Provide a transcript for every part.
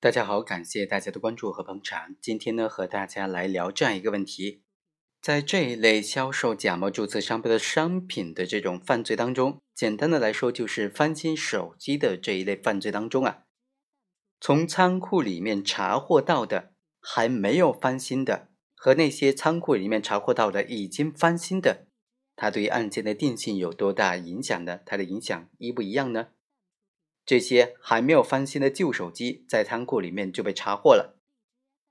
大家好，感谢大家的关注和捧场。今天呢，和大家来聊这样一个问题：在这一类销售假冒注册商标的商品的这种犯罪当中，简单的来说，就是翻新手机的这一类犯罪当中啊，从仓库里面查获到的还没有翻新的，和那些仓库里面查获到的已经翻新的，它对于案件的定性有多大影响呢？它的影响一不一样呢？这些还没有翻新的旧手机在仓库里面就被查获了，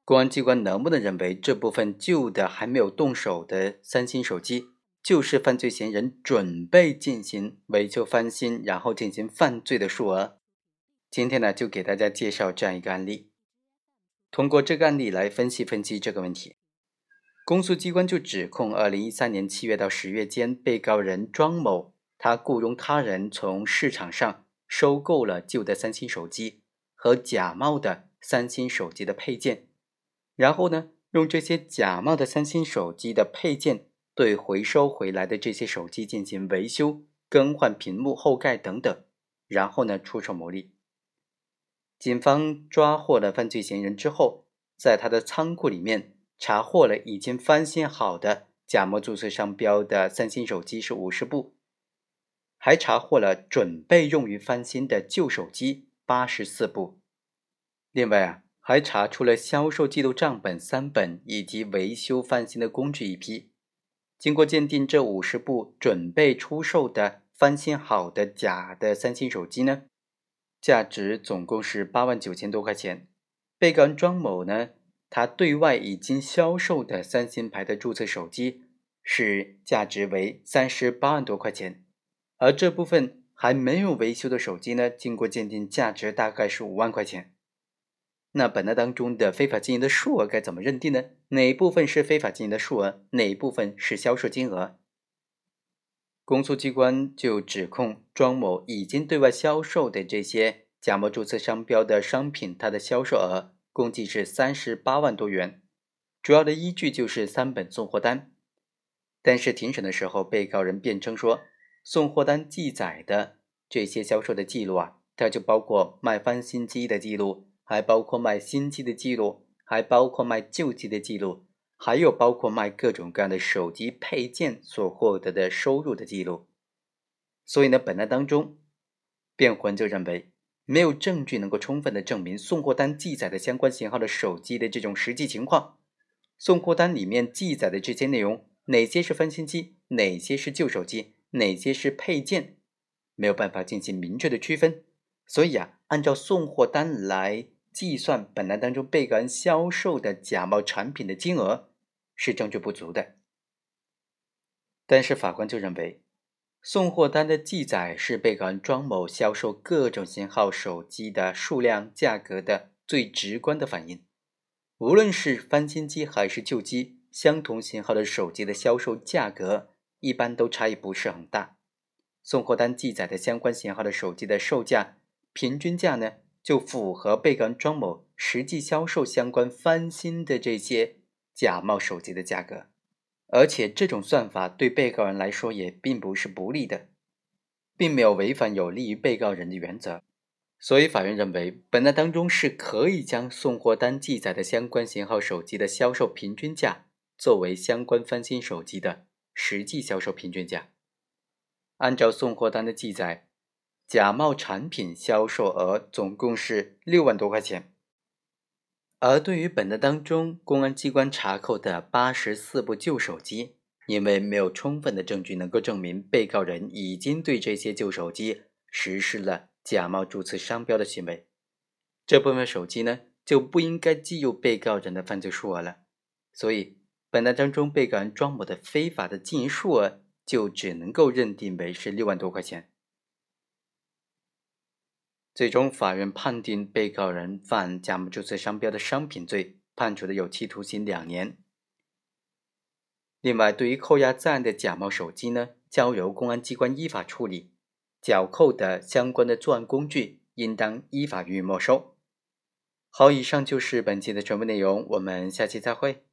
公安机关能不能认为这部分旧的还没有动手的三星手机就是犯罪嫌疑人准备进行维修翻新然后进行犯罪的数额？今天呢，就给大家介绍这样一个案例，通过这个案例来分析分析这个问题。公诉机关就指控，二零一三年七月到十月间，被告人庄某他雇佣他人从市场上。收购了旧的三星手机和假冒的三星手机的配件，然后呢，用这些假冒的三星手机的配件对回收回来的这些手机进行维修、更换屏幕、后盖等等，然后呢，出售牟利。警方抓获了犯罪嫌疑人之后，在他的仓库里面查获了已经翻新好的假冒注册商标的三星手机是五十部。还查获了准备用于翻新的旧手机八十四部，另外啊，还查出了销售记录账本三本以及维修翻新的工具一批。经过鉴定，这五十部准备出售的翻新好的假的三星手机呢，价值总共是八万九千多块钱。被告人庄某呢，他对外已经销售的三星牌的注册手机是价值为三十八万多块钱。而这部分还没有维修的手机呢，经过鉴定，价值大概是五万块钱。那本案当中的非法经营的数额该怎么认定呢？哪一部分是非法经营的数额？哪一部分是销售金额？公诉机关就指控庄某已经对外销售的这些假冒注册商标的商品，它的销售额共计是三十八万多元。主要的依据就是三本送货单。但是庭审的时候，被告人辩称说。送货单记载的这些销售的记录啊，它就包括卖翻新机的记录，还包括卖新机的记录，还包括卖旧机的记录，还有包括卖各种各样的手机配件所获得的收入的记录。所以呢，本案当中，辩护人就认为没有证据能够充分的证明送货单记载的相关型号的手机的这种实际情况。送货单里面记载的这些内容，哪些是翻新机，哪些是旧手机？哪些是配件，没有办法进行明确的区分，所以啊，按照送货单来计算本案当中被告人销售的假冒产品的金额是证据不足的。但是法官就认为，送货单的记载是被告人庄某销售各种型号手机的数量、价格的最直观的反应。无论是翻新机还是旧机，相同型号的手机的销售价格。一般都差异不是很大，送货单记载的相关型号的手机的售价平均价呢，就符合被告人庄某实际销售相关翻新的这些假冒手机的价格，而且这种算法对被告人来说也并不是不利的，并没有违反有利于被告人的原则，所以法院认为本案当中是可以将送货单记载的相关型号手机的销售平均价作为相关翻新手机的。实际销售平均价，按照送货单的记载，假冒产品销售额总共是六万多块钱。而对于本案当中公安机关查扣的八十四部旧手机，因为没有充分的证据能够证明被告人已经对这些旧手机实施了假冒注册商标的行为，这部分手机呢就不应该计入被告人的犯罪数额了，所以。本案当中，被告人庄某的非法的经营数额就只能够认定为是六万多块钱。最终，法院判定被告人犯假冒注册商标的商品罪，判处的有期徒刑两年。另外，对于扣押在案的假冒手机呢，交由公安机关依法处理，缴扣的相关的作案工具应当依法予以没收。好，以上就是本期的全部内容，我们下期再会。